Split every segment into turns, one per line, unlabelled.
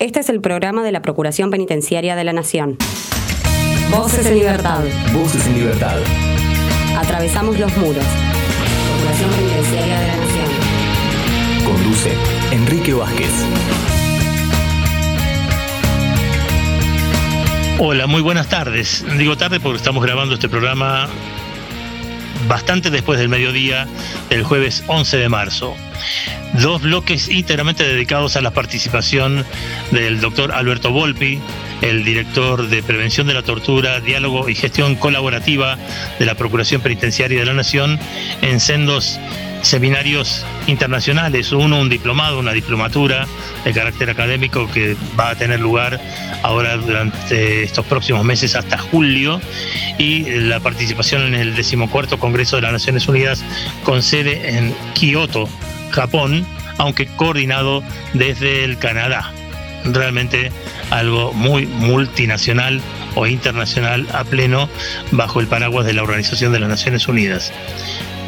Este es el programa de la Procuración Penitenciaria de la Nación. Voces en libertad.
Voces en libertad.
Atravesamos los muros. Procuración Penitenciaria de la Nación.
Conduce Enrique Vázquez.
Hola, muy buenas tardes. Digo tarde porque estamos grabando este programa bastante después del mediodía del jueves 11 de marzo. Dos bloques íntegramente dedicados a la participación del doctor Alberto Volpi, el director de Prevención de la Tortura, Diálogo y Gestión Colaborativa de la Procuración Penitenciaria de la Nación, en sendos seminarios internacionales, uno un diplomado, una diplomatura de carácter académico que va a tener lugar ahora durante estos próximos meses hasta julio y la participación en el decimocuarto Congreso de las Naciones Unidas con sede en Kioto, Japón, aunque coordinado desde el Canadá. Realmente algo muy multinacional o internacional a pleno bajo el paraguas de la Organización de las Naciones Unidas.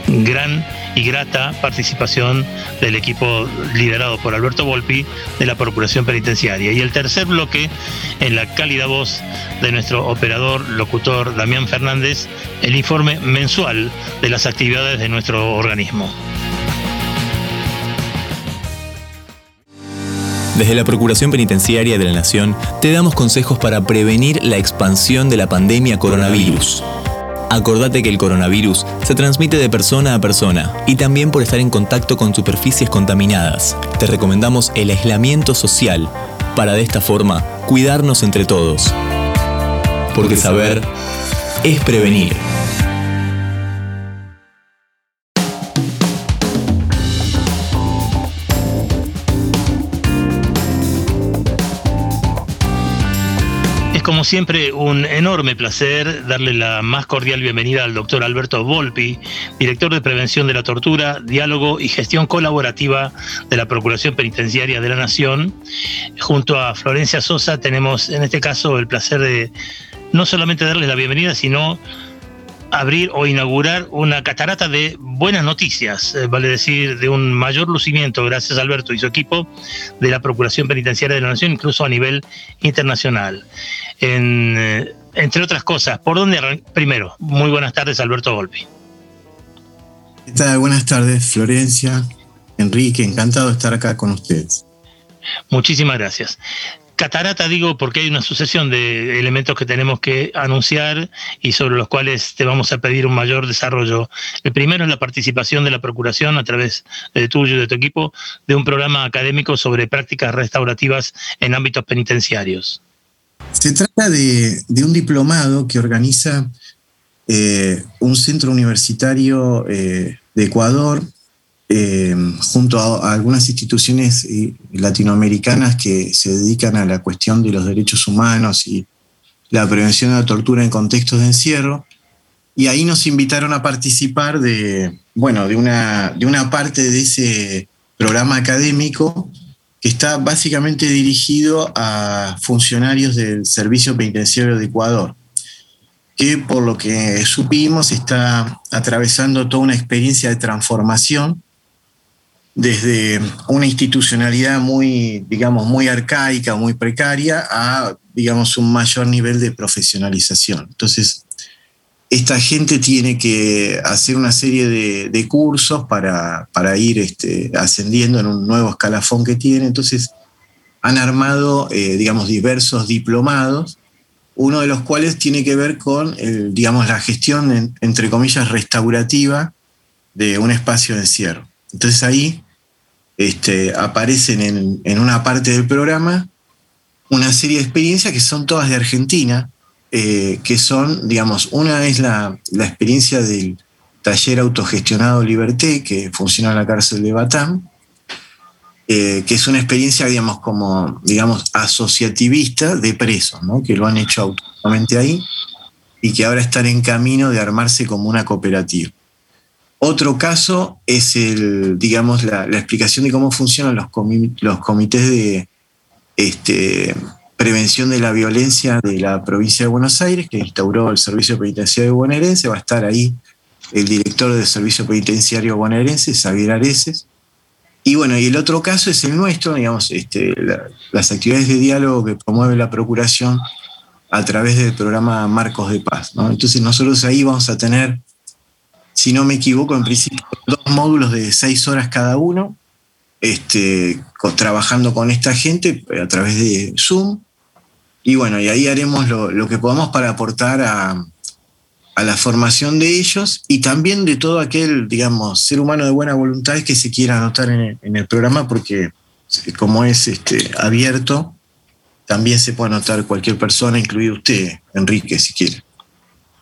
Gran y grata participación del equipo liderado por Alberto Volpi de la Procuración Penitenciaria. Y el tercer bloque, en la cálida voz de nuestro operador, locutor Damián Fernández, el informe mensual de las actividades de nuestro organismo.
Desde la Procuración Penitenciaria de la Nación te damos consejos para prevenir la expansión de la pandemia coronavirus. Acordate que el coronavirus se transmite de persona a persona y también por estar en contacto con superficies contaminadas. Te recomendamos el aislamiento social para de esta forma cuidarnos entre todos. Porque saber es prevenir.
Como siempre, un enorme placer darle la más cordial bienvenida al doctor Alberto Volpi, director de Prevención de la Tortura, Diálogo y Gestión Colaborativa de la Procuración Penitenciaria de la Nación. Junto a Florencia Sosa tenemos en este caso el placer de no solamente darles la bienvenida, sino abrir o inaugurar una catarata de buenas noticias, eh, vale decir, de un mayor lucimiento, gracias a Alberto y su equipo, de la Procuración Penitenciaria de la Nación, incluso a nivel internacional. Eh, entre otras cosas, ¿por dónde Primero, muy buenas tardes, Alberto Volpi.
¿Qué tal? Buenas tardes, Florencia, Enrique, encantado de estar acá con ustedes.
Muchísimas gracias. Catarata digo porque hay una sucesión de elementos que tenemos que anunciar y sobre los cuales te vamos a pedir un mayor desarrollo. El primero es la participación de la Procuración a través de tuyo y de tu equipo de un programa académico sobre prácticas restaurativas en ámbitos penitenciarios.
Se trata de, un diplomado que organiza eh, un centro universitario eh, de Ecuador eh, junto a, algunas instituciones eh, latinoamericanas que se dedican a la cuestión de los derechos humanos y la prevención de la tortura en contextos de encierro. Y ahí nos invitaron a participar de, bueno, de una, de una parte de ese programa académico que está básicamente dirigido a funcionarios del Servicio Penitenciario de Ecuador, que por lo que supimos está atravesando toda una experiencia de transformación desde una institucionalidad muy, digamos, muy arcaica, muy precaria, a, digamos, un mayor nivel de profesionalización. Entonces, esta gente tiene que hacer una serie de, cursos para, ir este, ascendiendo en un nuevo escalafón que tiene. Entonces, han armado, eh, digamos, diversos diplomados, uno de los cuales tiene que ver con, digamos, la gestión, entre comillas, restaurativa de un espacio de encierro. Entonces ahí este, aparecen en, una parte del programa una serie de experiencias que son todas de Argentina, eh, que son, digamos, una es la, experiencia del taller autogestionado Liberté, que funciona en la cárcel de Batán, eh, que es una experiencia, digamos, como, digamos, asociativista de presos, que lo han hecho autónomamente ahí y que ahora están en camino de armarse como una cooperativa. Otro caso es el, digamos, la, explicación de cómo funcionan los, los comités de este, prevención de la violencia de la provincia de Buenos Aires, que instauró el Servicio Penitenciario Bonaerense. Va a estar ahí el director del Servicio Penitenciario Bonaerense, Xavier Areces. y bueno, y el otro caso es el nuestro, digamos, este, las actividades de diálogo que promueve la Procuración a través del programa Marcos de Paz. Entonces nosotros ahí vamos a tener, si no me equivoco, en principio dos módulos de seis horas cada uno, este, trabajando con esta gente a través de Zoom. Y bueno, y ahí haremos lo que podamos para aportar a, a la formación de ellos y también de todo aquel, digamos, ser humano de buena voluntad que se quiera anotar en el, programa, porque como es este, abierto, también se puede anotar cualquier persona, incluido usted, Enrique, si quiere.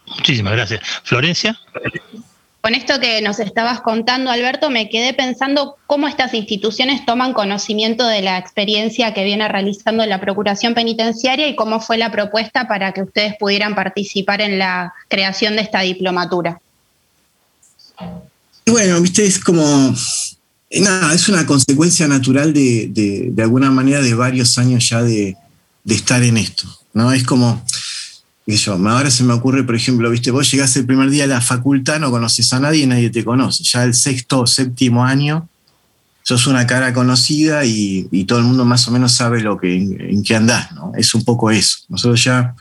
Muchísimas gracias. Florencia.
Con esto que nos estabas contando, Alberto, me quedé pensando cómo estas instituciones toman conocimiento de la experiencia que viene realizando la Procuración Penitenciaria y cómo fue la propuesta para que ustedes pudieran participar en la creación de esta diplomatura.
Bueno, viste, es como, nada, es una consecuencia natural de, alguna manera de varios años ya de, de estar en esto, ¿no? Es como, ahora se me ocurre, por ejemplo, viste, vos llegás el primer día a la facultad, no conoces a nadie, nadie te conoce. Ya el sexto o séptimo año, sos una cara conocida y, todo el mundo más o menos sabe lo que, en, qué andás, ¿no? Es un poco eso. Nosotros ya,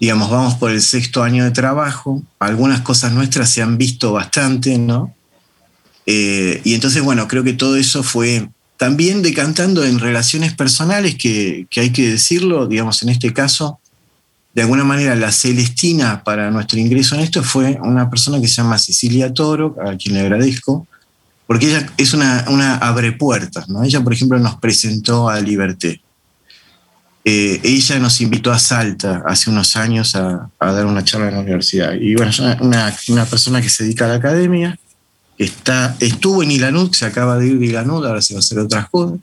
digamos, vamos por el sexto año de trabajo, algunas cosas nuestras se han visto bastante, ¿no? Eh, y entonces, bueno, creo que todo eso fue también decantando en relaciones personales, que hay que decirlo, digamos, en este caso, de alguna manera la Celestina para nuestro ingreso en esto fue una persona que se llama Cecilia Toro, a quien le agradezco, porque ella es una, una abre puertas, ¿no? Ella, por ejemplo, nos presentó a Liberté. Eh, ella nos invitó a Salta hace unos años a, dar una charla en la universidad. Y bueno, una, una, persona que se dedica a la academia, que está, estuvo en Ilanut, se acaba de ir de Ilanut, ahora se va a hacer otras cosas.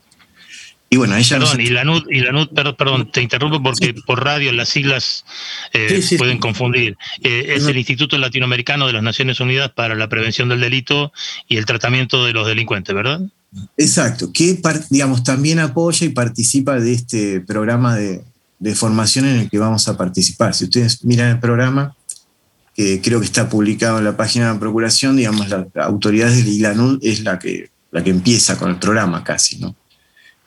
Y bueno, ella perdón, y la NUD, y la perdón, te interrumpo porque por radio las siglas eh, pueden confundir. Eh, es el Instituto Latinoamericano de las Naciones Unidas para la Prevención del Delito y el Tratamiento de los Delincuentes, ¿verdad?
Exacto, que digamos también apoya y participa de este programa de, formación en el que vamos a participar. Si ustedes miran el programa, que creo que está publicado en la página de la Procuración, digamos, la, autoridad de ILANUD es la que, la que empieza con el programa casi, ¿no?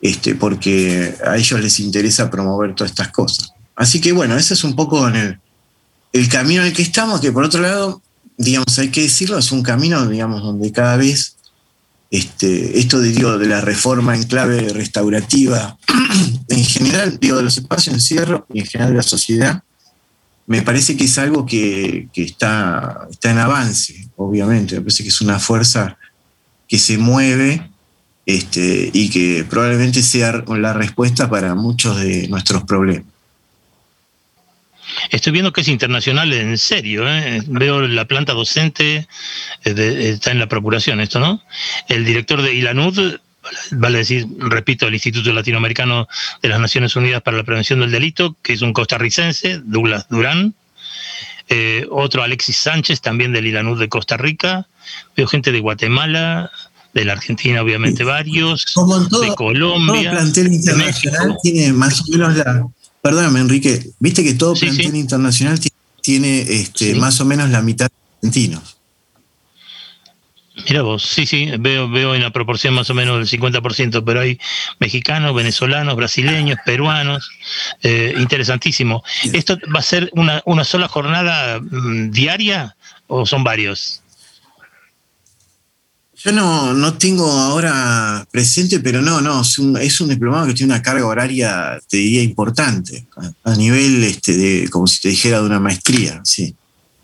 Este, porque a ellos les interesa promover todas estas cosas. Así que bueno, ese es un poco el, el camino en el que estamos, que por otro lado, digamos, hay que decirlo, es un camino, digamos, donde cada vez este, esto de, de la reforma en clave restaurativa, en general, digo, de los espacios de encierro y en general de la sociedad, me parece que es algo que, que, está, está en avance, obviamente. Me parece que es una fuerza que se mueve este, y que probablemente sea la respuesta para muchos de nuestros problemas.
Estoy viendo que es internacional en serio, ¿eh? veo la planta docente, eh, está en la procuración esto, ¿no? El director de ILANUD, vale decir, repito, el Instituto Latinoamericano de las Naciones Unidas para la Prevención del Delito, que es un costarricense, Douglas Durán, eh, otro Alexis Sánchez, también del ILANUD de Costa Rica, veo gente de Guatemala, de la Argentina obviamente varios, de Colombia.
Todo plantel internacional tiene más o menos la... Perdóname Enrique, viste que todo plantel internacional tiene este, más o menos la mitad de argentinos.
Mira vos, sí, sí, veo, veo en la proporción más o menos del 50%, pero hay mexicanos, venezolanos, brasileños, peruanos, eh, interesantísimo. ¿Esto va a ser una, una sola jornada mm, diaria o son varios?
Yo no, no tengo ahora presente, pero no, no, es un, es un diplomado que tiene una carga horaria, te diría, importante, a, nivel este, de, como si te dijera, de una maestría, sí.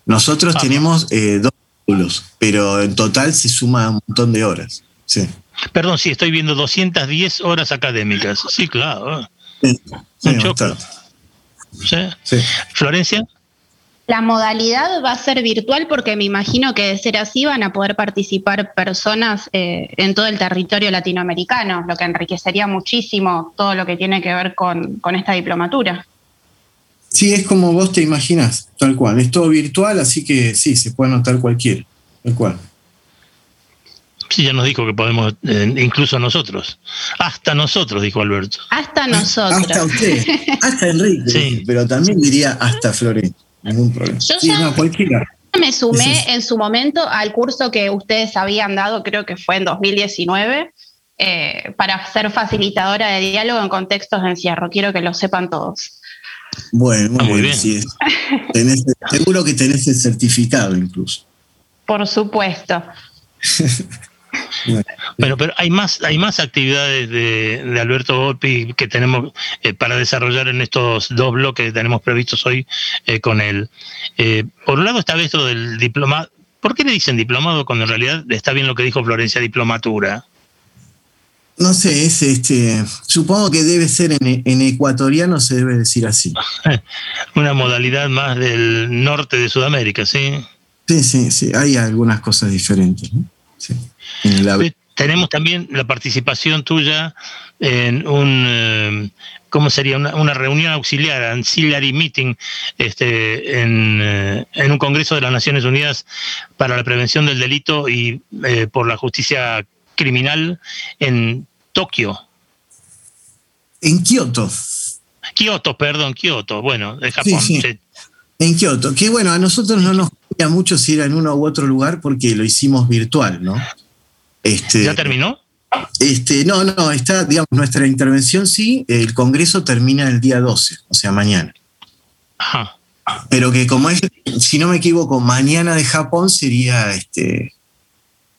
Nosotros tenemos eh, dos módulos, pero en total se suma un montón de horas, sí.
Perdón, sí, estoy viendo 210 horas académicas, sí, claro. Sí, sí, ¿Sí? ¿Florencia?
La modalidad va a ser virtual porque me imagino que de ser así van a poder participar personas eh, en todo el territorio latinoamericano, lo que enriquecería muchísimo todo lo que tiene que ver con, esta diplomatura.
Sí, es como vos te imaginas, tal cual. Es todo virtual, así que sí, se puede anotar cualquiera, tal cual.
Sí, ya nos dijo que podemos, eh, incluso nosotros. Hasta nosotros, dijo Alberto.
Hasta nosotros.
Hasta usted, hasta Enrique, sí. pero también diría hasta Florencia ningún problema. Yo
ya me sumé en su momento al curso que ustedes habían dado, creo que fue en 2019,
eh, para ser facilitadora de diálogo en contextos de encierro. Quiero que lo sepan todos.
Bueno, muy, bien. seguro que tenés el certificado incluso.
Por supuesto.
Bueno. pero hay más, hay más actividades de, Alberto Volpi que tenemos eh, para desarrollar en estos dos bloques que tenemos previstos hoy eh, con él. Eh, por un lado está esto del diplomado. ¿Por qué le dicen diplomado cuando en realidad está bien lo que dijo Florencia, diplomatura?
No sé, es este. Supongo que debe ser en, ecuatoriano, se debe decir así.
Una modalidad más del norte de Sudamérica, ¿sí?
Sí, sí, sí. Hay algunas cosas diferentes.
Tenemos también la participación tuya en un, eh, ¿cómo sería? Una, reunión auxiliar, ancillary meeting, este, eh, en, un Congreso de las Naciones Unidas para la Prevención del Delito y eh, por la Justicia Criminal en Tokio.
En Kioto.
Kioto, perdón, Kioto, bueno, de Japón.
En Kioto, que bueno, a nosotros no nos mucho si era en uno u otro lugar porque lo hicimos virtual, ¿no?
Este, ¿Ya terminó?
Este, no, no, está, digamos, nuestra intervención sí, el Congreso termina el día 12, o sea, mañana. Ajá. Pero que como es, si no me equivoco, mañana de Japón sería, este,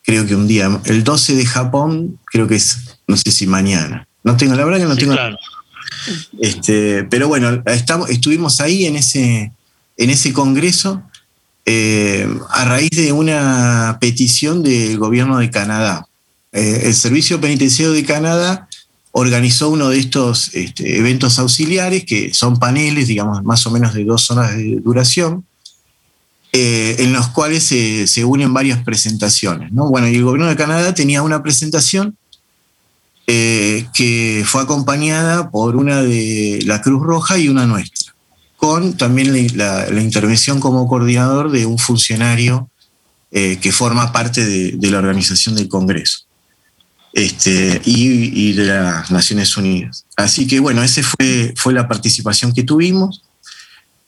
creo que un día, el 12 de Japón, creo que es, no sé si mañana. No tengo, la verdad que no tengo. Claro. Este, pero bueno, estamos, estuvimos ahí en ese, en ese congreso eh, a raíz de una petición del gobierno de Canadá. Eh, el Servicio Penitenciario de Canadá organizó uno de estos este, eventos auxiliares, que son paneles, digamos, más o menos de dos horas de duración, eh, en los cuales se, unen varias presentaciones. Bueno, y el gobierno de Canadá tenía una presentación que fue acompañada por una de la Cruz Roja y una nuestra con también la, intervención como coordinador de un funcionario eh, que forma parte de, la organización del Congreso este, y, de las Naciones Unidas. Así que bueno, esa fue, fue la participación que tuvimos.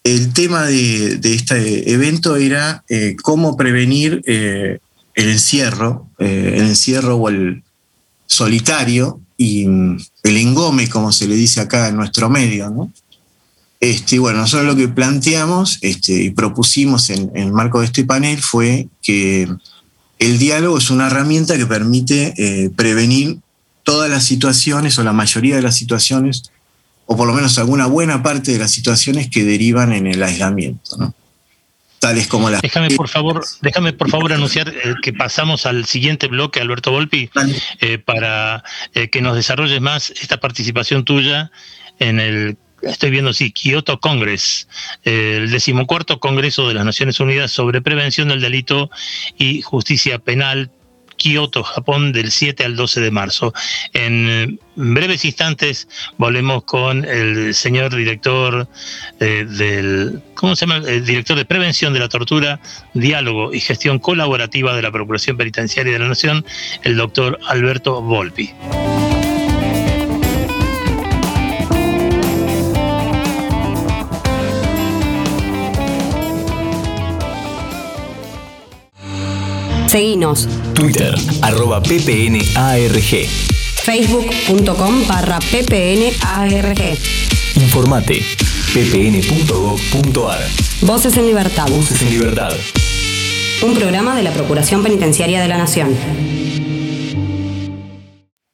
El tema de, este evento era eh, cómo prevenir eh, el encierro, el encierro o el solitario y mm, el engome, como se le dice acá en nuestro medio, ¿no? Este, bueno, nosotros lo que planteamos este, y propusimos en, el marco de este panel fue que el diálogo es una herramienta que permite eh, prevenir todas las situaciones o la mayoría de las situaciones, o por lo menos alguna buena parte de las situaciones que derivan en el aislamiento. ¿no? Tales como las...
Déjame por favor, déjame por favor anunciar eh, que pasamos al siguiente bloque, Alberto Volpi, eh, para que nos desarrolles más esta participación tuya en el estoy viendo, sí, Kyoto Congress, el decimocuarto Congreso de las Naciones Unidas sobre Prevención del Delito y Justicia Penal, Kyoto, Japón, del 7 al 12 de marzo. En breves instantes volvemos con el señor director eh, del, ¿cómo se llama? El director de Prevención de la Tortura, Diálogo y Gestión Colaborativa de la Procuración Penitenciaria de la Nación, el doctor Alberto Volpi.
Seguinos.
Twitter, arroba ppnarg.
Facebook.com barra ppnarg.
Informate, ppn.gov.ar.
Voces en Libertad.
Voces en Libertad.
Un programa de la Procuración Penitenciaria de la Nación.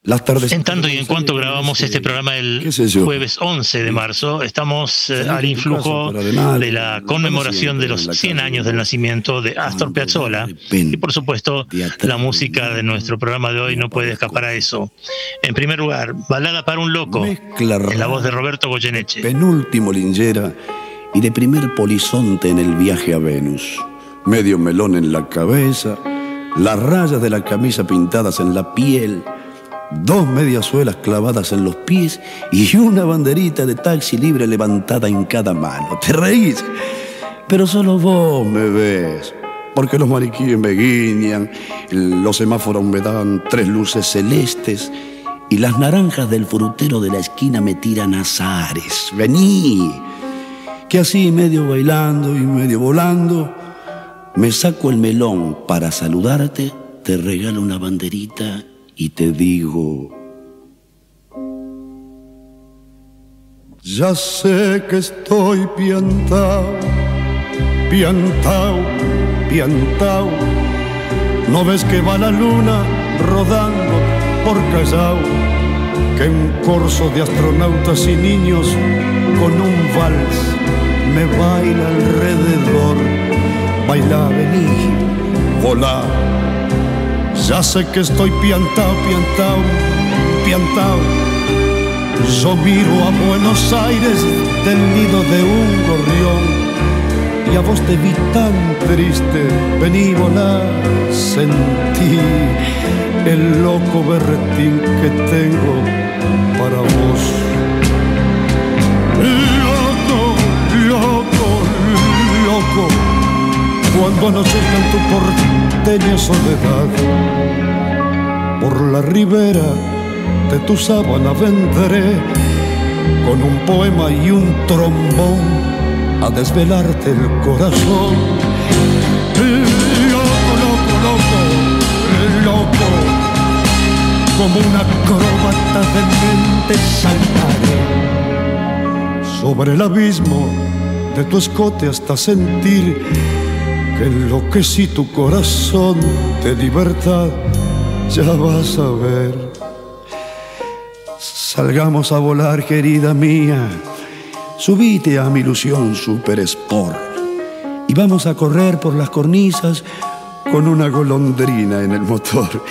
En tanto y en cuanto grabamos este programa el jueves 11 de marzo, estamos eh, al influjo de la conmemoración de los 100 años del nacimiento de Astor Piazzolla. y por supuesto la música de nuestro programa de hoy no puede escapar a eso. En primer lugar, Balada para un loco, en la voz de Roberto Goyeneche.
Penúltimo lingera y de primer polizonte en el viaje a Venus. Medio melón en la cabeza, las rayas de la camisa pintadas en la piel dos mediasuelas clavadas en los pies y una banderita de taxi libre levantada en cada mano. ¿Te reís? Pero solo vos me ves. Porque los mariquíes me guiñan, los semáforos me dan tres luces celestes y las naranjas del frutero de la esquina me tiran azares. Vení, que así medio bailando y medio volando, me saco el melón para saludarte, te regalo una banderita
y te digo, ya sé que estoy piantao, piantao, piantao. ¿No ves que va la luna rodando por Callao? Que un corso de astronautas y niños con un vals me baila alrededor. Baila, vení, volá. Ya sé que estoy piantao, piantao, piantao. Yo miro a Buenos Aires del nido de un gorrión y a vos te vi tan triste, vení volar, sentí el loco berretín que tengo para vos. Loco, loco, loco, cuando anochezca en tu porteña soledad, por la ribera de tu sábana vendré con un poema y un trombón a desvelarte el corazón. Loco, loco, loco, loco, como una acróbata de mente saltaré sobre el abismo de tu escote hasta sentir que enloquecí tu corazón de libertad. Ya vas a ver. Salgamos a volar, querida mía Subite a mi ilusión Super Sport y vamos a correr por las cornisas con una golondrina en el motor.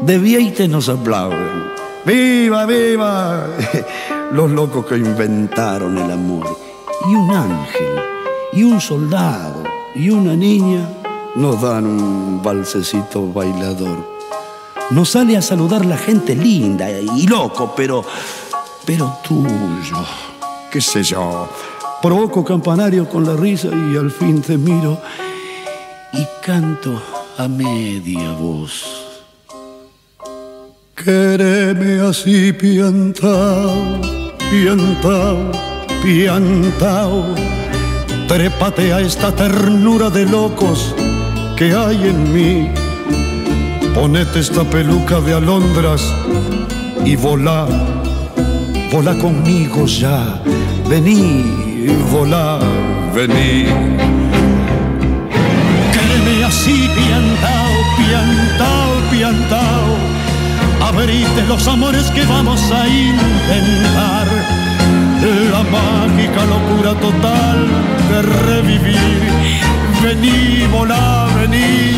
De Vieite nos aplauden. ¡Viva, viva! Los locos que inventaron el amor. Y un ángel, y un soldado, y una niña nos dan un balsecito bailador. Nos sale a saludar la gente linda y loco, pero, pero tuyo qué sé yo. Provoco campanario con la risa y al fin te miro y canto a media voz. Quéreme así piantao, piantao, piantao. Trépate a esta ternura de locos que hay en mí. Ponete esta peluca de alondras y volá volá conmigo ya, vení, volá, vení. Quédeme así, piantao, piantao, piantao, abrite los amores que vamos a intentar. La mágica locura total de revivir. Vení, volá, vení,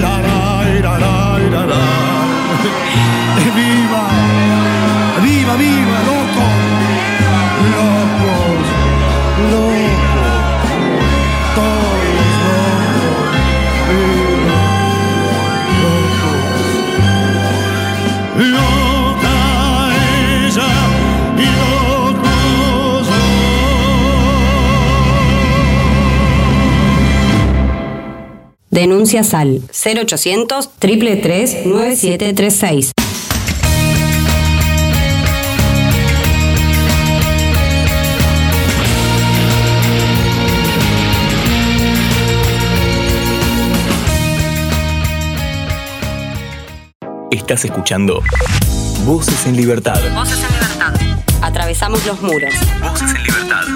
la, la, la, la, la. Viva viva, viva, loco,
Denuncia SAL 0800 333 9736.
Estás escuchando Voces en Libertad.
Voces en Libertad. Atravesamos los muros.
Voces en Libertad.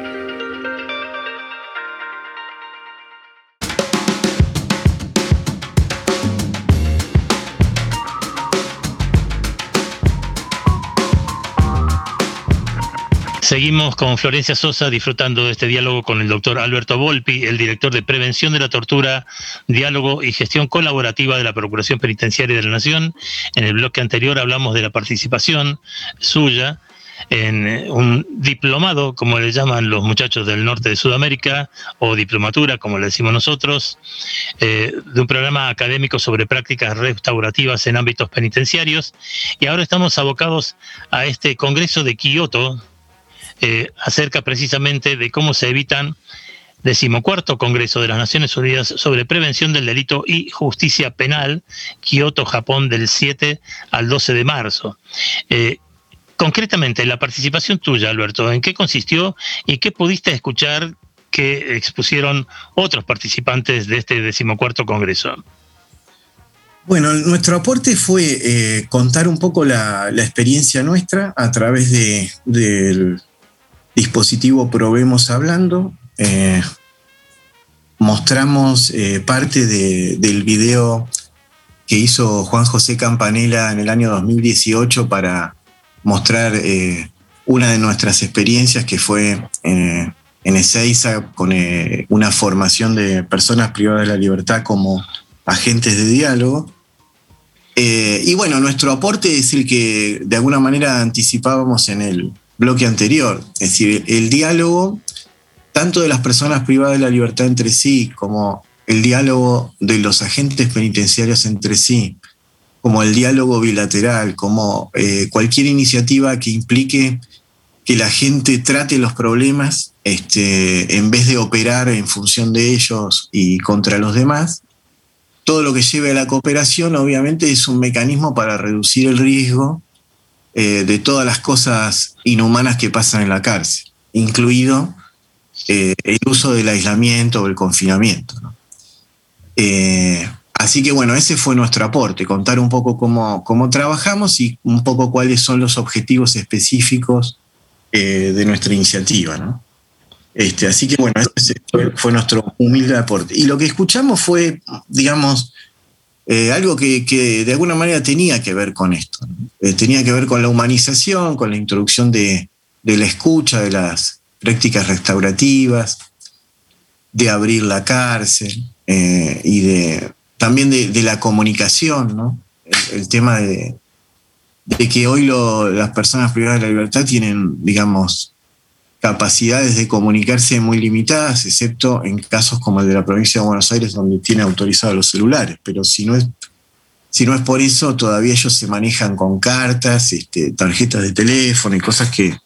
Seguimos con Florencia Sosa disfrutando de este diálogo con el doctor Alberto Volpi, el director de Prevención de la Tortura, Diálogo y Gestión Colaborativa de la Procuración Penitenciaria de la Nación. En el bloque anterior hablamos de la participación suya en eh, un diplomado, como le llaman los muchachos del norte de Sudamérica, o diplomatura, como le decimos nosotros, eh, de un programa académico sobre prácticas restaurativas en ámbitos penitenciarios. Y ahora estamos abocados a este Congreso de Kioto, eh, acerca precisamente de cómo se evitan decimocuarto Congreso de las Naciones Unidas sobre Prevención del Delito y Justicia Penal, Kioto, Japón, del 7 al 12 de marzo. Eh, concretamente, la participación tuya, Alberto, ¿en qué consistió y qué pudiste escuchar que expusieron otros participantes de este decimocuarto Congreso?
Bueno, nuestro aporte fue eh, contar un poco la, experiencia nuestra a través del dispositivo Probemos Hablando, eh, mostramos eh, parte del video que hizo Juan José Campanella en el año 2018 para mostrar eh, una de nuestras experiencias que fue en Ezeiza con una formación de personas privadas de la libertad como agentes de diálogo. y bueno, nuestro aporte es el que de alguna manera anticipábamos en el bloque anterior, es decir, el diálogo tanto de las personas privadas de la libertad entre sí, como el diálogo de los agentes penitenciarios entre sí, como el diálogo bilateral, como eh, cualquier iniciativa que implique que la gente trate los problemas este, en vez de operar en función de ellos y contra los demás. Todo lo que lleve a la cooperación obviamente es un mecanismo para reducir el riesgo eh, de todas las cosas inhumanas que pasan en la cárcel, incluido eh, el uso del aislamiento o el confinamiento. Eh, así que bueno, ese fue nuestro aporte, contar un poco cómo, cómo trabajamos y un poco cuáles son los objetivos específicos de nuestra iniciativa. Este, así que bueno, ese fue, nuestro humilde aporte. Y lo que escuchamos fue, digamos, algo que, de alguna manera tenía que ver con esto. tenía que ver con la humanización, con la introducción de, de la escucha, de las, prácticas restaurativas, de abrir la cárcel eh, y de también de, la comunicación, ¿no? El, tema de, que hoy las personas privadas de la libertad tienen, digamos, capacidades de comunicarse muy limitadas, excepto en casos como el de la provincia de Buenos Aires, donde tiene autorizados los celulares. Pero si no es, si no es por eso, todavía ellos se manejan con cartas, este, tarjetas de teléfono y cosas que,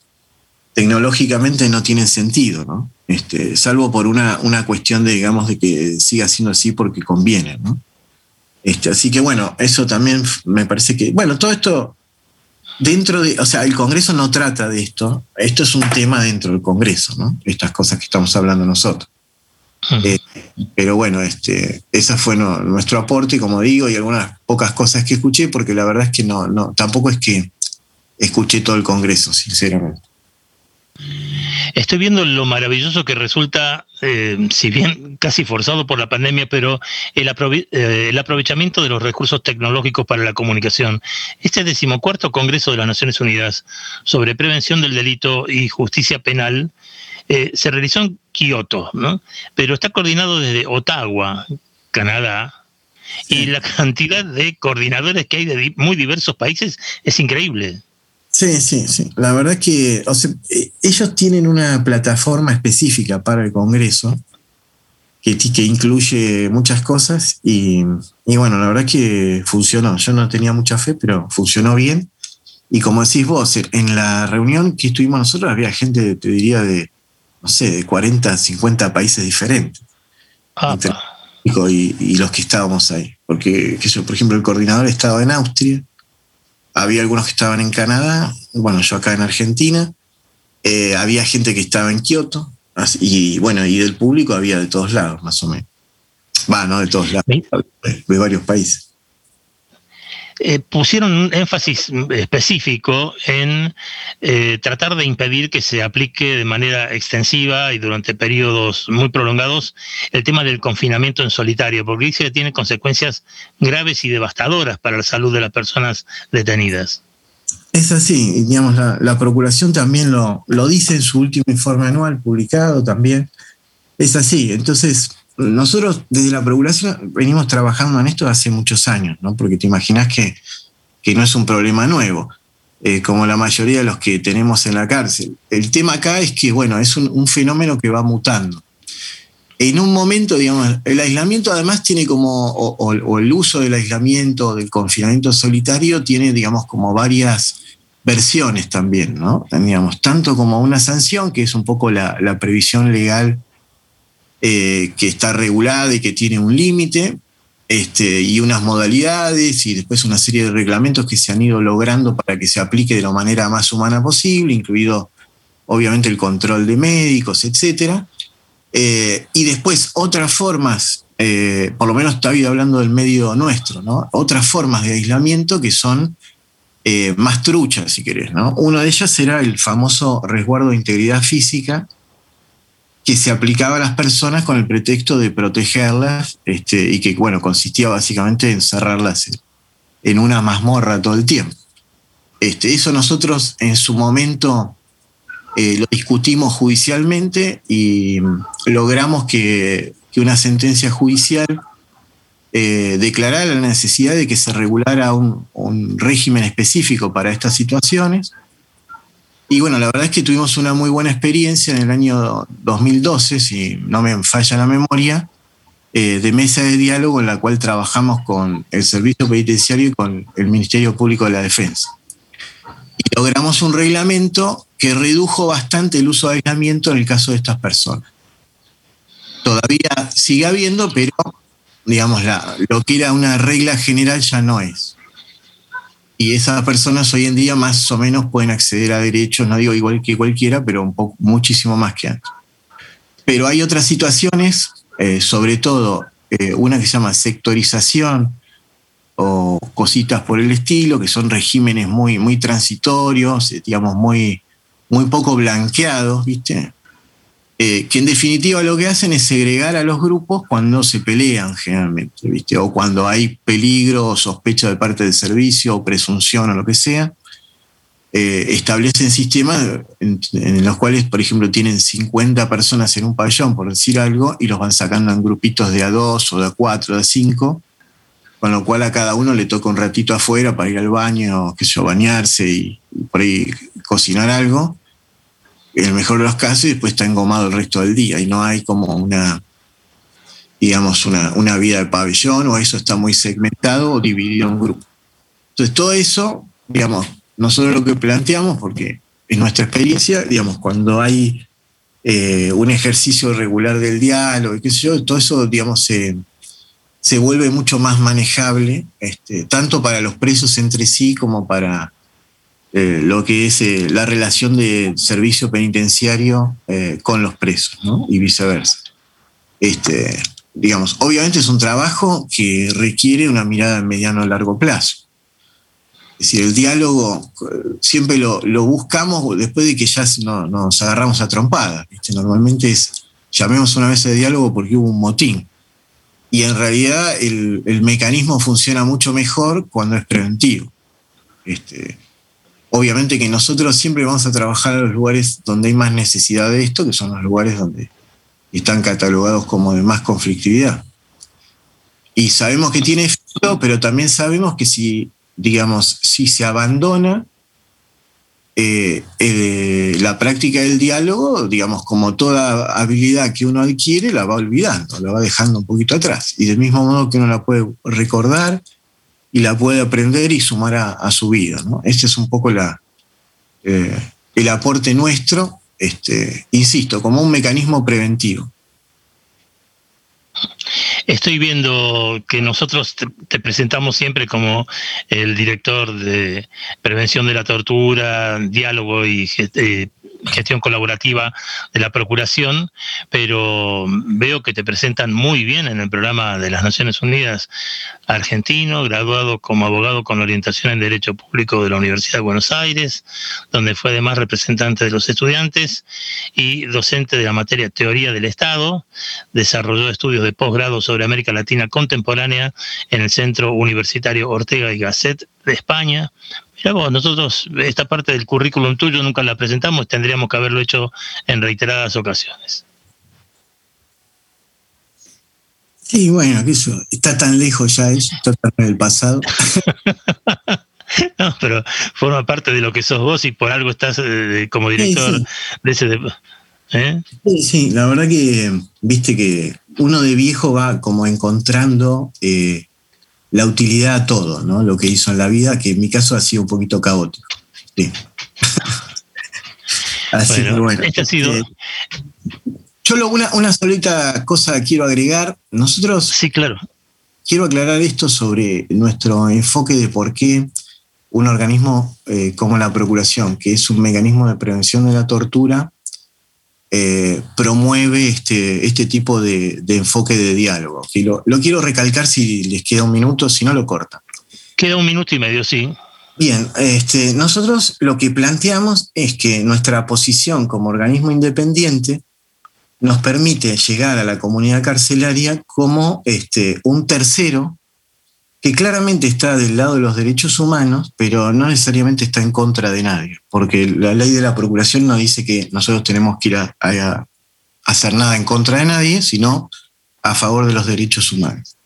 tecnológicamente no tienen sentido, ¿no? Este, salvo por una, una cuestión de, digamos, de que siga siendo así porque conviene, ¿no? Este, así que bueno, eso también me parece que, bueno, todo esto dentro de, o sea, el Congreso no trata de esto, esto es un tema dentro del Congreso, ¿no? Estas cosas que estamos hablando nosotros. Eh, pero bueno, este, ese fue nuestro aporte, como digo, y algunas pocas cosas que escuché, porque la verdad es que no, no, tampoco es que escuché todo el Congreso, sinceramente.
Estoy viendo lo maravilloso que resulta, eh, si bien casi forzado por la pandemia, pero el, eh, el, aprovechamiento de los recursos tecnológicos para la comunicación. Este decimocuarto Congreso de las Naciones Unidas sobre prevención del delito y justicia penal eh, se realizó en Kioto, ¿no? pero está coordinado desde Ottawa, Canadá, y la cantidad de coordinadores que hay de muy diversos países es increíble.
Sí, sí, sí. La verdad que eh, ellos tienen una plataforma específica para el Congreso que, que incluye muchas cosas y, bueno, la verdad que funcionó. Yo no tenía mucha fe, pero funcionó bien. Y como decís vos, en la reunión que estuvimos nosotros había gente, te diría, de, no sé, de 40, 50 países diferentes. y, y, los que estábamos ahí. Porque, que yo, por ejemplo, el coordinador estaba en Austria, había algunos que estaban en Canadá, bueno, yo acá en Argentina, eh, había gente que estaba en Kioto, y bueno, y del público había de todos lados, más o menos. Va, no de todos lados, de varios países.
Eh, pusieron un énfasis específico en eh, tratar de impedir que se aplique de manera extensiva y durante periodos muy prolongados el tema del confinamiento en solitario, porque dice que tiene consecuencias graves y devastadoras para la salud de las personas detenidas.
Es así, digamos, la, Procuración también lo, lo dice en su último informe anual publicado también. Es así, entonces nosotros desde la Procuración venimos trabajando en esto hace muchos años, ¿no? porque te imaginas que, no es un problema nuevo. eh, como la mayoría de los que tenemos en la cárcel. El tema acá es que, bueno, es un, fenómeno que va mutando. En un momento, digamos, el aislamiento además tiene como, o, el uso del aislamiento, del confinamiento solitario, tiene, digamos, como varias versiones también, ¿no? Digamos, tanto como una sanción, que es un poco la, previsión legal eh, que está regulada y que tiene un límite, este, y unas modalidades y después una serie de reglamentos que se han ido logrando para que se aplique de la manera más humana posible, incluido obviamente el control de médicos, etc. Eh, y después otras formas, eh, por lo menos está hablando del medio nuestro, ¿no? otras formas de aislamiento que son más truchas, si querés. ¿no? Una de ellas era el famoso resguardo de integridad física, que se aplicaba a las personas con el pretexto de protegerlas este, y que, bueno, consistía básicamente en cerrarlas en una mazmorra todo el tiempo. Este, eso nosotros en su momento eh, lo discutimos judicialmente y logramos que, una sentencia judicial eh, declarara la necesidad de que se regulara un régimen específico para estas situaciones y bueno, la verdad es que tuvimos una muy buena experiencia en el año 2012, si no me falla la memoria, eh, de mesa de diálogo en la cual trabajamos con el Servicio Penitenciario y con el Ministerio Público de la Defensa. Y logramos un reglamento que redujo bastante el uso de aislamiento en el caso de estas personas. Todavía sigue habiendo, pero digamos, lo que era una regla general ya no es y esas personas hoy en día más o menos pueden acceder a derechos, no digo igual que cualquiera, pero un poco, muchísimo más que antes. Pero hay otras situaciones, eh, sobre todo eh, una que se llama sectorización o cositas por el estilo, que son regímenes muy, muy transitorios, digamos, muy, muy poco blanqueados, ¿viste? Eh, que en definitiva lo que hacen es segregar a los grupos cuando se pelean generalmente, ¿viste? o cuando hay peligro o sospecha de parte del servicio o presunción o lo que sea. Eh, establecen sistemas en, los cuales, por ejemplo, tienen 50 personas en un pabellón, por decir algo, y los van sacando en grupitos de a dos o de a cuatro, de a cinco, con lo cual a cada uno le toca un ratito afuera para ir al baño, que sé bañarse y por ahí cocinar algo en el mejor de los casos, y después está engomado el resto del día y no hay como una, digamos, una, una vida de pabellón o eso está muy segmentado o dividido en grupos. Entonces, todo eso, digamos, nosotros lo que planteamos, porque en nuestra experiencia, digamos, cuando hay eh, un ejercicio regular del diálogo, qué sé yo, todo eso, digamos, se, se vuelve mucho más manejable, este, tanto para los presos entre sí como para eh, lo que es eh, la relación de servicio penitenciario eh, con los presos, ¿no? Y viceversa. Este, digamos, obviamente es un trabajo que requiere una mirada a mediano a largo plazo. Es decir, el diálogo siempre lo, buscamos después de que ya nos agarramos a trompadas. Normalmente es, llamemos una mesa de diálogo porque hubo un motín. Y en realidad el, el mecanismo funciona mucho mejor cuando es preventivo. Este, obviamente que nosotros siempre vamos a trabajar en los lugares donde hay más necesidad de esto, que son los lugares donde están catalogados como de más conflictividad. Y sabemos que tiene efecto, pero también sabemos que si, digamos, si se abandona eh, eh, la práctica del diálogo, digamos, como toda habilidad que uno adquiere, la va olvidando, la va dejando un poquito atrás. Y del mismo modo que uno la puede recordar y la puede aprender y sumar a, su vida. ¿no? Este es un poco la, eh, el aporte nuestro, este, insisto, como un mecanismo preventivo.
Estoy viendo que nosotros te, presentamos siempre como el director de prevención de la tortura, diálogo y eh, gestión colaborativa de la Procuración, pero veo que te presentan muy bien en el programa de las Naciones Unidas argentino, graduado como abogado con orientación en Derecho Público de la Universidad de Buenos Aires, donde fue además representante de los estudiantes y docente de la materia Teoría del Estado. Desarrolló estudios de posgrado sobre América Latina contemporánea en el Centro Universitario Ortega y Gasset de España, nosotros esta parte del currículum tuyo nunca la presentamos, tendríamos que haberlo hecho en reiteradas ocasiones.
Sí, bueno, eso está tan lejos ya eso, está tan en el pasado.
no, pero forma parte de lo que sos vos y por algo estás eh, como director de ese...
¿eh? Sí, sí, la verdad que, viste que uno de viejo va como encontrando eh, la utilidad a todo, ¿no? Lo que hizo en la vida, que en mi caso ha sido un poquito caótico. Sí.
Así que bueno. Este ha sido...
yo una, una solita cosa quiero agregar. Nosotros.
Sí, claro.
Quiero aclarar esto sobre nuestro enfoque de por qué un organismo eh, como la Procuración, que es un mecanismo de prevención de la tortura, eh, promueve este, este tipo de, enfoque de diálogo. lo, lo, quiero recalcar si les queda un minuto, si no lo corta.
Queda un minuto y medio, sí.
Bien, este, nosotros lo que planteamos es que nuestra posición como organismo independiente nos permite llegar a la comunidad carcelaria como este, un tercero que claramente está del lado de los derechos humanos, pero no necesariamente está en contra de nadie, porque la ley de la Procuración no dice que nosotros tenemos que ir a, hacer nada en contra de nadie, sino a favor de los derechos humanos.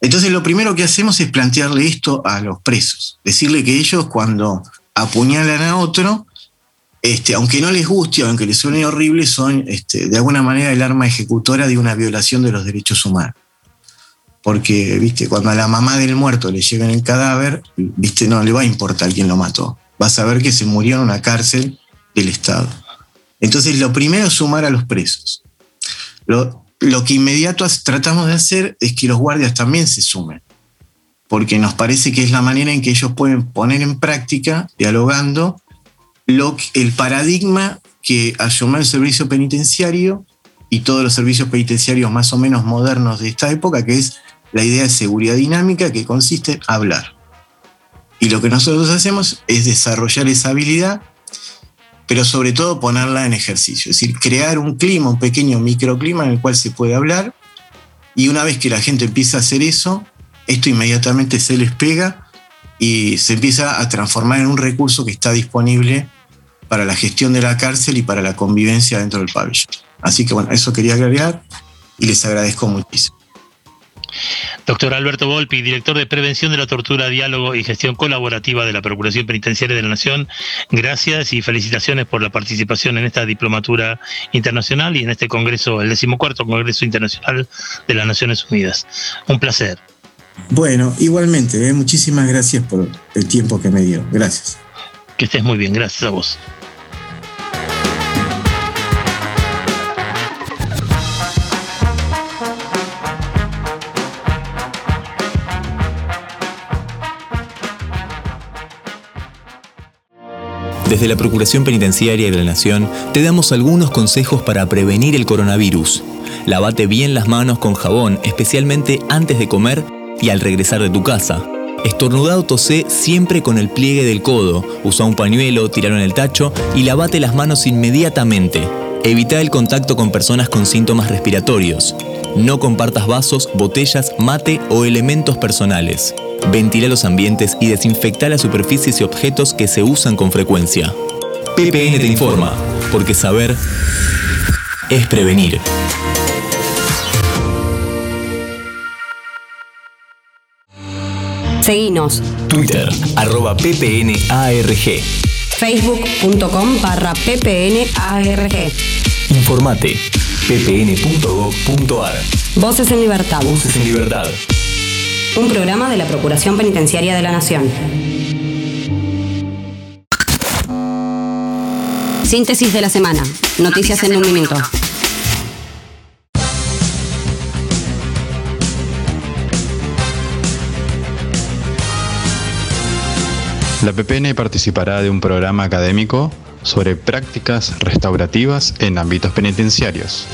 Entonces lo primero que hacemos es plantearle esto a los presos, decirle que ellos cuando apuñalan a otro, este, aunque no les guste, aunque les suene horrible, son este, de alguna manera el arma ejecutora de una violación de los derechos humanos porque, viste, cuando a la mamá del muerto le lleven el cadáver, viste, no le va a importar quién lo mató. Va a saber que se murió en una cárcel del Estado. Entonces, lo primero es sumar a los presos. Lo, que inmediato tratamos de hacer es que los guardias también se sumen, porque nos parece que es la manera en que ellos pueden poner en práctica, dialogando, lo, el paradigma que asumir el servicio penitenciario y todos los servicios penitenciarios más o menos modernos de esta época, que es la idea de seguridad dinámica que consiste en hablar. Y lo que nosotros hacemos es desarrollar esa habilidad, pero sobre todo ponerla en ejercicio, es decir, crear un clima, un pequeño microclima en el cual se puede hablar, y una vez que la gente empieza a hacer eso, esto inmediatamente se les pega y se empieza a transformar en un recurso que está disponible para la gestión de la cárcel y para la convivencia dentro del pabellón. Así que bueno, eso quería agregar y les agradezco muchísimo.
Doctor Alberto Volpi, director de Prevención de la Tortura, Diálogo y Gestión Colaborativa de la Procuración Penitenciaria de la Nación, gracias y felicitaciones por la participación en esta diplomatura internacional y en este Congreso, el decimocuarto Congreso Internacional de las Naciones Unidas. Un placer.
Bueno, igualmente, ¿eh? muchísimas gracias por el tiempo que me dio. Gracias.
Que estés muy bien, gracias a vos.
Desde la Procuración Penitenciaria de la Nación te damos algunos consejos para prevenir el coronavirus. Lavate bien las manos con jabón, especialmente antes de comer y al regresar de tu casa. Estornudado tosé siempre con el pliegue del codo. Usa un pañuelo, tiralo en el tacho y lavate las manos inmediatamente. Evita el contacto con personas con síntomas respiratorios. No compartas vasos, botellas, mate o elementos personales. Ventila los ambientes y desinfecta las superficies y objetos que se usan con frecuencia. PPN te informa, porque saber es prevenir.
Seguinos.
Twitter, arroba ppnarg.
Facebook.com barra ppnarg.
Informate, ppn.gov.ar.
Voces en libertad.
Voces en libertad
un programa de la Procuración Penitenciaria de la Nación. Síntesis de la semana. Noticias en un minuto.
La PPN participará de un programa académico sobre prácticas restaurativas en ámbitos penitenciarios.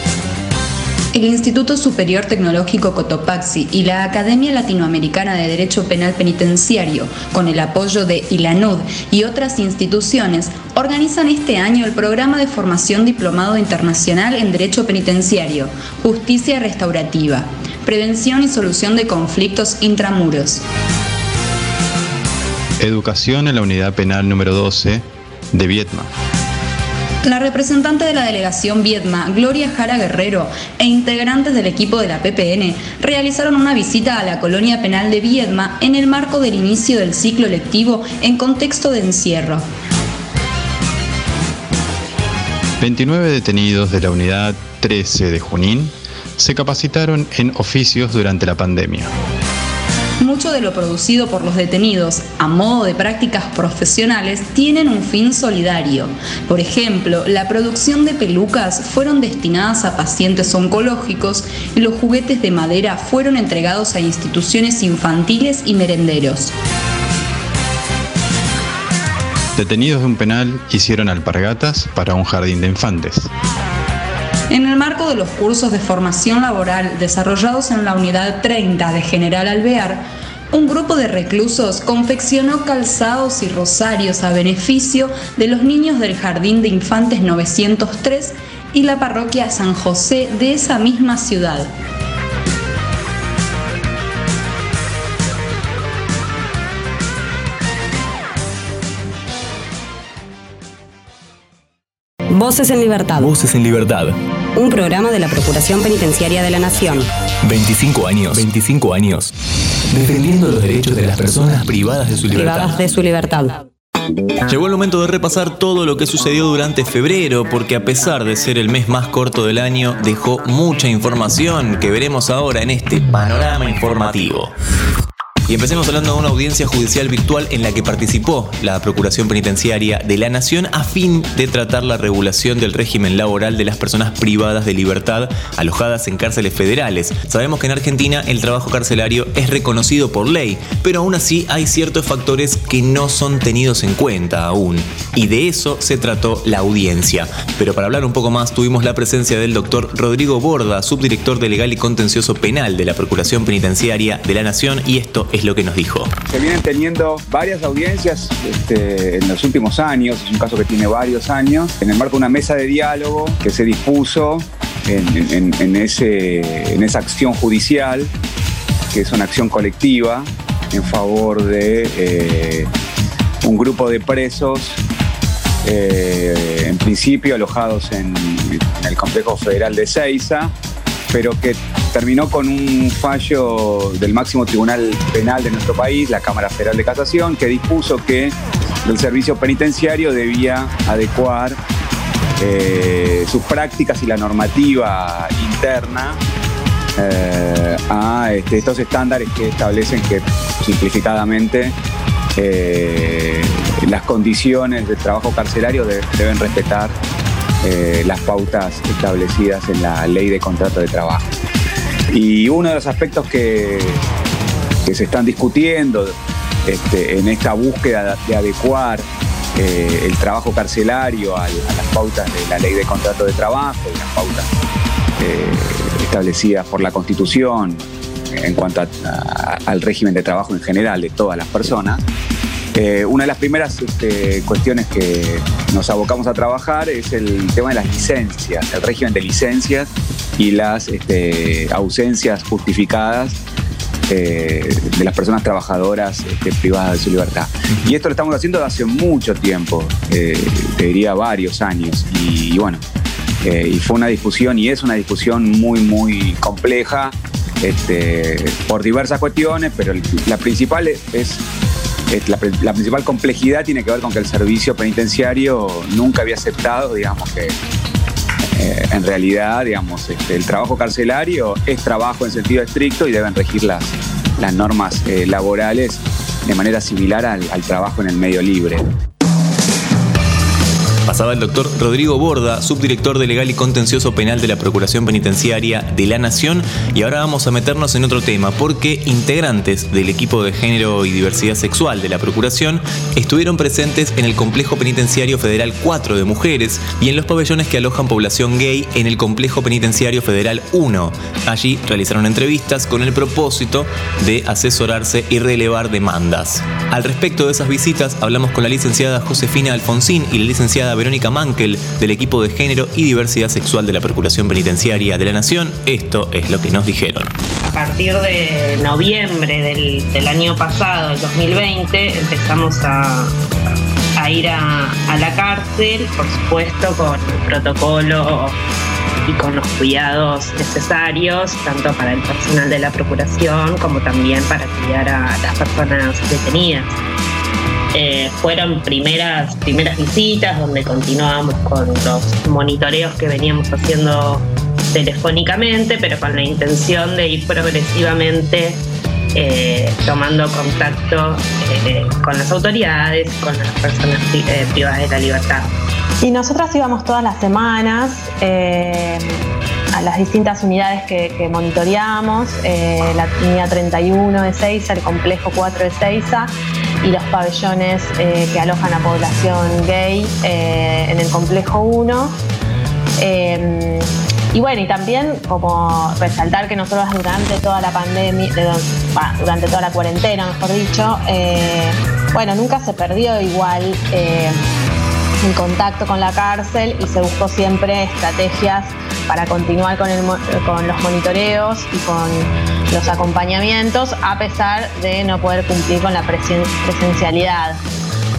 El Instituto Superior Tecnológico Cotopaxi y la Academia Latinoamericana de Derecho Penal Penitenciario, con el apoyo de ILANUD y otras instituciones, organizan este año el programa de formación diplomado internacional en Derecho Penitenciario, Justicia Restaurativa, Prevención y Solución de Conflictos Intramuros.
Educación en la Unidad Penal número 12 de Vietnam.
La representante de la delegación Viedma, Gloria Jara Guerrero, e integrantes del equipo de la PPN realizaron una visita a la colonia penal de Viedma en el marco del inicio del ciclo lectivo en contexto de encierro.
29 detenidos de la unidad 13 de Junín se capacitaron en oficios durante la pandemia.
Mucho de lo producido por los detenidos a modo de prácticas profesionales tienen un fin solidario. Por ejemplo, la producción de pelucas fueron destinadas a pacientes oncológicos y los juguetes de madera fueron entregados a instituciones infantiles y merenderos.
Detenidos de un penal hicieron alpargatas para un jardín de infantes.
En el marco de los cursos de formación laboral desarrollados en la unidad 30 de General Alvear, un grupo de reclusos confeccionó calzados y rosarios a beneficio de los niños del Jardín de Infantes 903 y la parroquia San José de esa misma ciudad.
Voces en Libertad.
Voces en Libertad.
Un programa de la Procuración Penitenciaria de la Nación.
25 años. 25 años. Defendiendo los derechos de las personas privadas de su libertad.
Privadas de su libertad.
Llegó el momento de repasar todo lo que sucedió durante febrero, porque a pesar de ser el mes más corto del año, dejó mucha información que veremos ahora en este panorama informativo. Y empecemos hablando de una audiencia judicial virtual en la que participó la Procuración Penitenciaria de la Nación a fin de tratar la regulación del régimen laboral de las personas privadas de libertad alojadas en cárceles federales. Sabemos que en Argentina el trabajo carcelario es reconocido por ley, pero aún así hay ciertos factores que no son tenidos en cuenta aún. Y de eso se trató la audiencia. Pero para hablar un poco más tuvimos la presencia del doctor Rodrigo Borda, subdirector de Legal y Contencioso Penal de la Procuración Penitenciaria de la Nación, y esto es lo que nos dijo.
Se vienen teniendo varias audiencias este, en los últimos años, es un caso que tiene varios años, en el marco de una mesa de diálogo que se dispuso en, ese, en esa acción judicial, que es una acción colectiva en favor de eh, un grupo de presos eh, en principio alojados en, el complejo federal de Ceiza, pero que terminó con un fallo del máximo tribunal penal de nuestro país, la Cámara Federal de Casación, que dispuso que el servicio penitenciario debía adecuar eh, sus prácticas y la normativa interna eh, a este, estos estándares que establecen que simplificadamente eh, las condiciones de trabajo carcelario deben respetar las pautas establecidas en la ley de contrato de trabajo. Y uno de los aspectos que, se están discutiendo este, en esta búsqueda de adecuar eh, el trabajo carcelario a, las pautas de la ley de contrato de trabajo y las pautas eh, establecidas por la Constitución en cuanto al régimen de trabajo en general de todas las personas. Eh, una de las primeras este, cuestiones que nos abocamos a trabajar es el tema de las licencias, el régimen de licencias y las este, ausencias justificadas eh, de las personas trabajadoras este, privadas de su libertad. Y esto lo estamos haciendo desde hace mucho tiempo, eh, te diría varios años. Y, bueno, eh, y fue una discusión y es una discusión muy, muy compleja este, por diversas cuestiones, pero la principal es la, la, principal complejidad tiene que ver con que el servicio penitenciario nunca había aceptado, digamos, que eh, en realidad, digamos, este, el trabajo carcelario es trabajo en sentido estricto y deben regir las, las normas eh, laborales de manera similar al trabajo en el medio libre.
Pasaba el doctor Rodrigo Borda, subdirector de Legal y Contencioso Penal de la Procuración Penitenciaria de la Nación. Y ahora vamos a meternos en otro tema, porque integrantes del equipo de género y diversidad sexual de la Procuración estuvieron presentes en el Complejo Penitenciario Federal 4 de Mujeres y en los pabellones que alojan población gay en el Complejo Penitenciario Federal 1. Allí realizaron entrevistas con el propósito de asesorarse y relevar demandas. Al respecto de esas visitas, hablamos con la licenciada Josefina Alfonsín y la licenciada Verónica Mankel del equipo de género y diversidad sexual de la Procuración Penitenciaria de la Nación. Esto es lo que nos dijeron.
A partir de noviembre del, año pasado, el 2020, empezamos a, a ir a, la cárcel, por supuesto, con el protocolo y con los cuidados necesarios, tanto para el personal de la Procuración como también para cuidar a las personas detenidas. Eh, fueron primeras, primeras visitas donde continuábamos con los monitoreos que veníamos haciendo telefónicamente, pero con la intención de ir progresivamente eh, tomando contacto eh, con las autoridades, con las personas privadas de la libertad.
Y nosotras íbamos todas las semanas a las distintas unidades que, monitoreamos, la unidad 31 de Seiza, el complejo 4 de Seiza y los pabellones eh, que alojan a población gay eh, en el complejo 1. Em, y bueno, y también como resaltar que nosotros durante toda la pandemia, durante toda la cuarentena, mejor dicho, eh, bueno, nunca se perdió igual el contacto con la cárcel y se buscó siempre estrategias para continuar con, con los monitoreos y con los acompañamientos a pesar de no poder cumplir con la presencialidad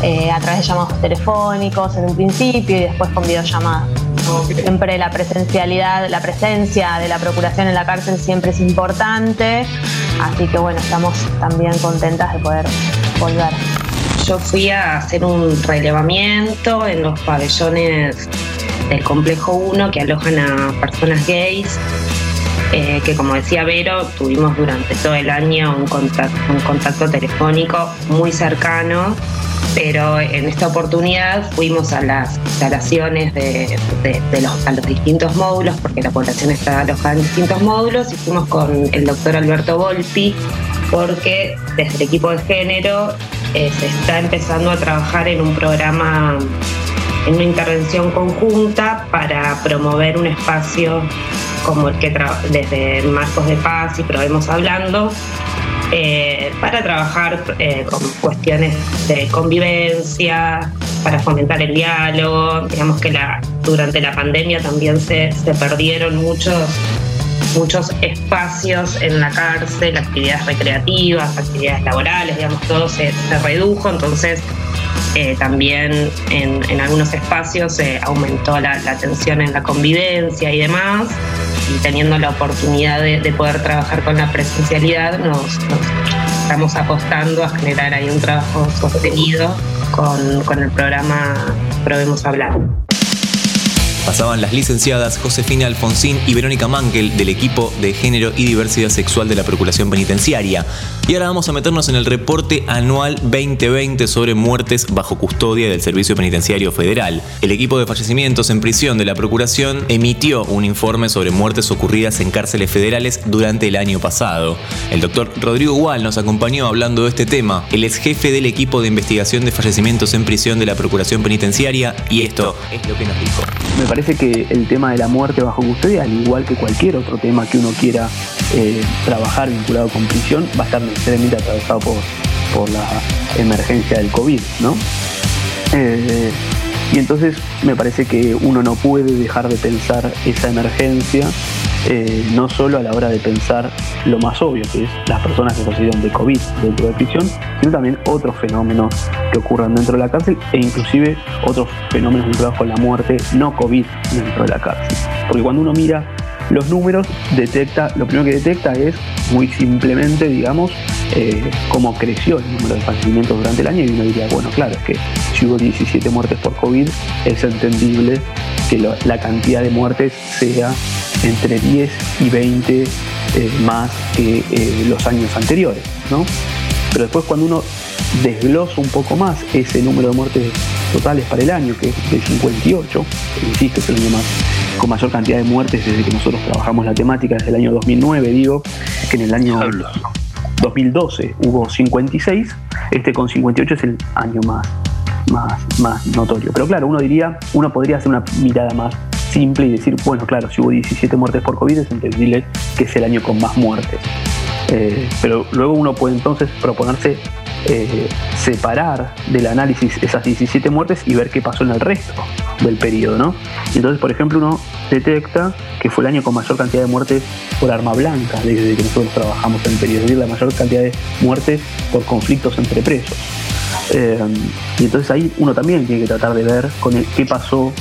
eh, a través de llamados telefónicos en un principio y después con videollamadas. Siempre la presencialidad, la presencia de la procuración en la cárcel siempre es importante, así que bueno, estamos también contentas de poder volver.
Yo fui a hacer un relevamiento en los pabellones del complejo 1 que alojan a personas gays eh, que como decía Vero, tuvimos durante todo el año un contacto, un contacto telefónico muy cercano, pero en esta oportunidad fuimos a las instalaciones de, los, a los distintos módulos, porque la población está alojada en distintos módulos, y fuimos con el doctor Alberto Volpi, porque desde el equipo de género eh, se está empezando a trabajar en un programa en una intervención conjunta para promover un espacio como el que desde Marcos de Paz y Probemos Hablando, eh, para trabajar eh, con cuestiones de convivencia, para fomentar el diálogo. Digamos que la, durante la pandemia también se, se perdieron muchos muchos espacios en la cárcel, actividades recreativas, actividades laborales, digamos, todo se, se redujo, entonces eh, también en, algunos espacios se aumentó la, la, tensión en la convivencia y demás, y teniendo la oportunidad de, poder trabajar con la presencialidad, nos, estamos apostando a generar ahí un trabajo sostenido con, con el programa Probemos Hablar.
Pasaban las licenciadas Josefina Alfonsín y Verónica Mankel del equipo de Género y Diversidad Sexual de la Procuración Penitenciaria. Y ahora vamos a meternos en el reporte anual 2020 sobre muertes bajo custodia del Servicio Penitenciario Federal. El equipo de fallecimientos en prisión de la Procuración emitió un informe sobre muertes ocurridas en cárceles federales durante el año pasado. El doctor Rodrigo Gual nos acompañó hablando de este tema. Él es jefe del equipo de investigación de fallecimientos en prisión de la Procuración Penitenciaria y esto es lo que nos dijo
que el tema de la muerte bajo custodia, al igual que cualquier otro tema que uno quiera eh, trabajar vinculado con prisión, va a estar necesariamente atravesado por, por la emergencia del COVID, ¿no? Eh, y entonces me parece que uno no puede dejar de pensar esa emergencia eh, no solo a la hora de pensar lo más obvio, que es las personas que fallecieron de COVID dentro de prisión, sino también otros fenómenos que ocurran dentro de la cárcel e inclusive otros fenómenos vinculados con la muerte no COVID dentro de la cárcel. Porque cuando uno mira los números, detecta, lo primero que detecta es muy simplemente, digamos, eh, cómo creció el número de fallecimientos durante el año y uno diría, bueno, claro, es que si hubo 17 muertes por COVID, es entendible que la cantidad de muertes sea entre 10 y 20 eh, más que eh, los años anteriores, ¿no? Pero después cuando uno desglosa un poco más ese número de muertes totales para el año, que es de 58, que insisto, es el año más con mayor cantidad de muertes desde que nosotros trabajamos la temática, desde el año 2009, digo, que en el año 2012 hubo 56, este con 58 es el año más, más, más notorio. Pero claro, uno diría, uno podría hacer una mirada más simple y decir, bueno, claro, si hubo 17 muertes por COVID es entendible que es el año con más muertes. Eh, pero luego uno puede entonces proponerse eh, separar del análisis esas 17 muertes y ver qué pasó en el resto del periodo, ¿no? Entonces, por ejemplo, uno detecta que fue el año con mayor cantidad de muertes por arma blanca desde que nosotros trabajamos en el periodo, es decir, la mayor cantidad de muertes por conflictos entre presos. Eh, y entonces ahí uno también tiene que tratar de ver con qué pasó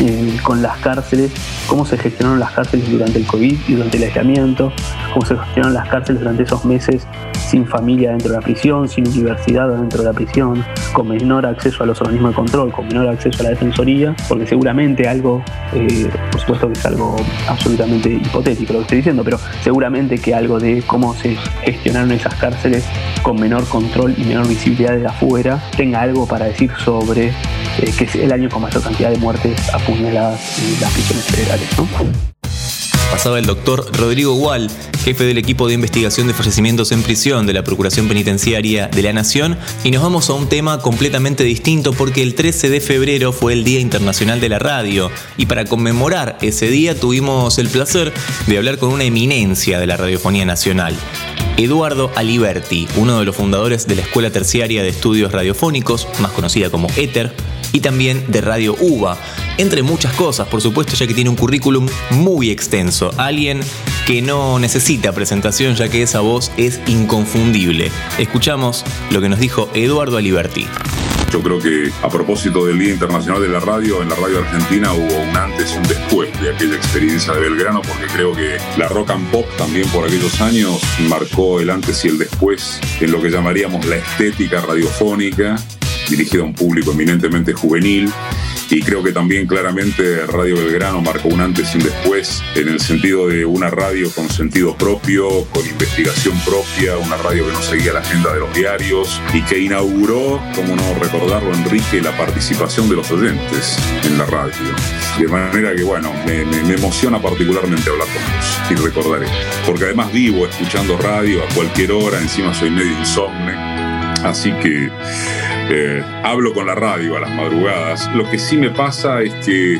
eh, con las cárceles, cómo se gestionaron las cárceles durante el COVID y durante el aislamiento, cómo se gestionaron las cárceles durante esos meses sin familia dentro de la prisión, sin universidad dentro de la prisión, con menor acceso a los organismos de control, con menor acceso a la defensoría, porque seguramente algo, eh, por supuesto que es algo absolutamente hipotético lo que estoy diciendo, pero seguramente que algo de cómo se gestionaron esas cárceles con menor control y menor visibilidad de afuera tenga algo para decir sobre eh, que es el año con mayor cantidad de muertes en las prisiones federales.
Pasaba el doctor Rodrigo Gual, jefe del equipo de investigación de fallecimientos en prisión de la Procuración Penitenciaria de la Nación, y nos vamos a un tema completamente distinto porque el 13 de febrero fue el Día Internacional de la Radio, y para conmemorar ese día tuvimos el placer de hablar con una eminencia de la radiofonía nacional. Eduardo Aliberti, uno de los fundadores de la Escuela Terciaria de Estudios Radiofónicos, más conocida como ETER, y también de Radio UBA, entre muchas cosas, por supuesto, ya que tiene un currículum muy extenso. Alguien que no necesita presentación, ya que esa voz es inconfundible. Escuchamos lo que nos dijo Eduardo Aliberti.
Yo creo que a propósito del Día Internacional de la Radio, en la radio argentina hubo un antes y un después de aquella experiencia de Belgrano, porque creo que la rock and pop también por aquellos años marcó el antes y el después en lo que llamaríamos la estética radiofónica, dirigida a un público eminentemente juvenil y creo que también claramente Radio Belgrano marcó un antes y un después en el sentido de una radio con sentido propio, con investigación propia, una radio que no seguía la agenda de los diarios y que inauguró, como no recordarlo Enrique, la participación de los oyentes en la radio. De manera que bueno, me, me emociona particularmente hablar con vos y recordar esto. Porque además vivo escuchando radio a cualquier hora, encima soy medio insomne, así que eh, hablo con la radio a las madrugadas. Lo que sí me pasa es que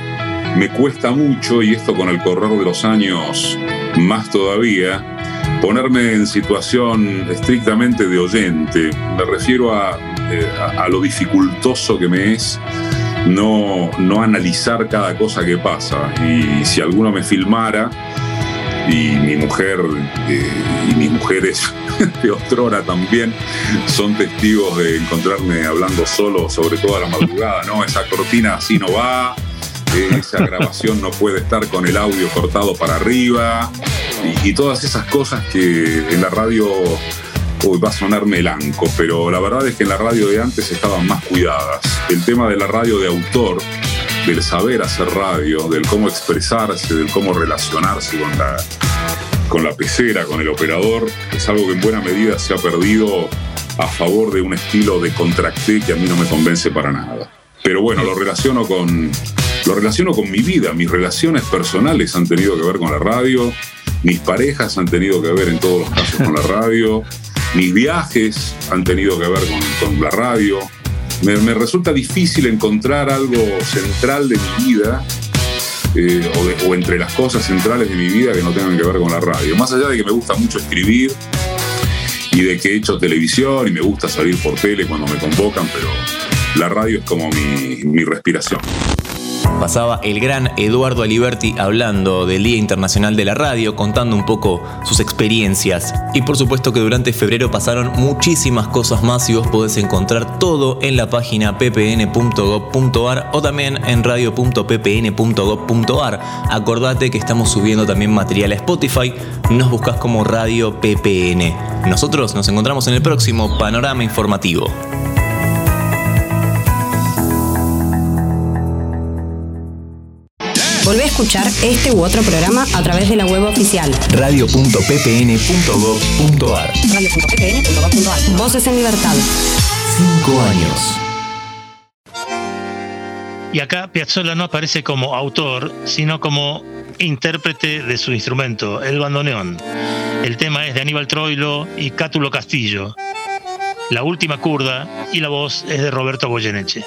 me cuesta mucho, y esto con el correr de los años más todavía, ponerme en situación estrictamente de oyente. Me refiero a, eh, a lo dificultoso que me es no, no analizar cada cosa que pasa. Y si alguno me filmara, y mi mujer eh, y mis mujeres de Ostrora también son testigos de encontrarme hablando solo sobre toda la madrugada, ¿no? Esa cortina así no va, esa grabación no puede estar con el audio cortado para arriba y, todas esas cosas que en la radio hoy va a sonar melanco, pero la verdad es que en la radio de antes estaban más cuidadas. El tema de la radio de autor del saber hacer radio, del cómo expresarse, del cómo relacionarse con la, con la pecera, con el operador, es algo que en buena medida se ha perdido a favor de un estilo de contracté que a mí no me convence para nada. Pero bueno, lo relaciono con, lo relaciono con mi vida, mis relaciones personales han tenido que ver con la radio, mis parejas han tenido que ver en todos los casos con la radio, mis viajes han tenido que ver con, con la radio, me, resulta difícil encontrar algo central de mi vida eh, o, entre las cosas centrales de mi vida que no tengan que ver con la radio. Más allá de que me gusta mucho escribir y de que he hecho televisión y me gusta salir por tele cuando me convocan, pero la radio es como mi respiración
pasaba el gran Eduardo Aliberti hablando del Día Internacional de la Radio, contando un poco sus experiencias. Y por supuesto que durante febrero pasaron muchísimas cosas más y vos podés encontrar todo en la página ppn.gov.ar o también en radio.ppn.gov.ar. Acordate que estamos subiendo también material a Spotify, nos buscas como Radio PPN. Nosotros nos encontramos en el próximo panorama informativo.
Volvé a escuchar este u otro programa a través de la web oficial
radio.ppn.gov.ar.
Radio.ppn.gov.ar. Voces en libertad.
Cinco años.
Y acá Piazzolla no aparece como autor, sino como intérprete de su instrumento, el bandoneón. El tema es de Aníbal Troilo y Cátulo Castillo. La última curda y la voz es de Roberto Goyeneche.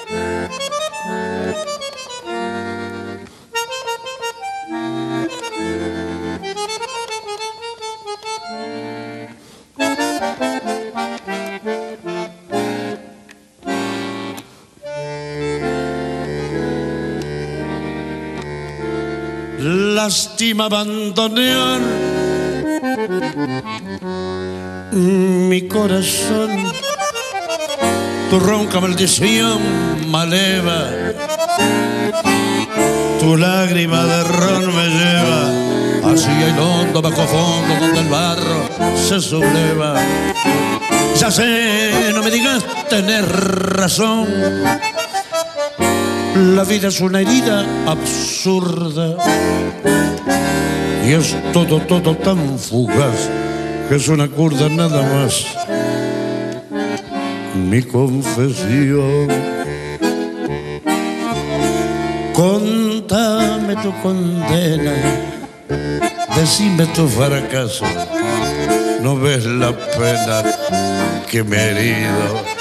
Lástima abandonar mi corazón. Tu ronca maldición maleva, tu lágrima de ron me lleva hacia el hondo bajo fondo donde el barro se subleva. Ya sé, no me digas tener razón. La vida es una herida absurda y es todo, todo tan fugaz que es una curda nada más. Mi confesión. Contame tu condena, decime tu fracaso. No ves la pena que me he herido.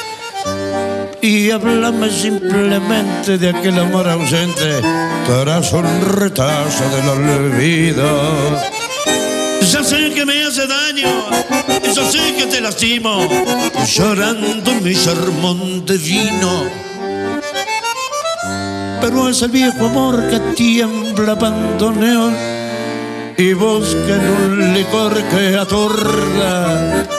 Y háblame simplemente de aquel amor ausente, un retazo del olvido. Ya sé que me hace daño, yo sé que te lastimo, llorando mi sermón de vino. Pero es el viejo amor que tiembla pantoneón y busca en un licor que atorda.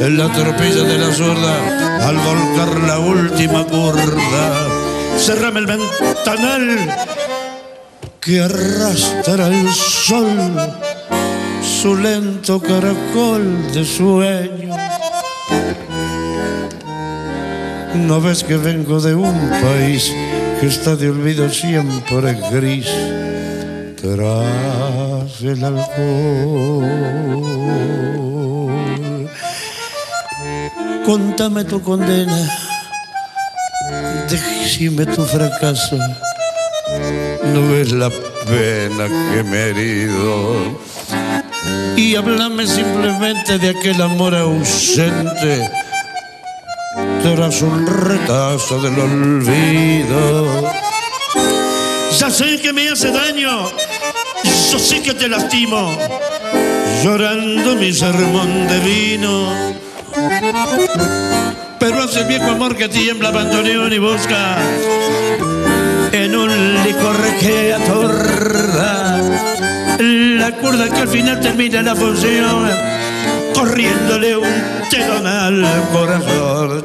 en la tropilla de la sorda al volcar la última curda cerrame el ventanal que arrastra el sol su lento caracol de sueño. No ves que vengo de un país que está de olvido siempre gris tras el alcohol. Contame tu condena, decime tu fracaso. No es la pena que me he herido y háblame simplemente de aquel amor ausente tras un retazo del olvido. Ya sé que me hace daño, yo sé que te lastimo, llorando mi sermón de vino. El viejo amor que tiembla abandoneón y busca en un licor que atorda la cuerda que al final termina la función, corriéndole un telón al corazón.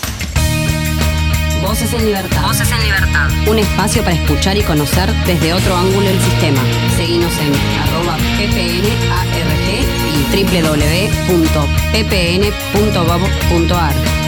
Voces en Libertad. Voces en Libertad. Un espacio para escuchar y conocer desde otro ángulo el sistema. Seguimos en arroba ppnart y www.ppn.gov.ar.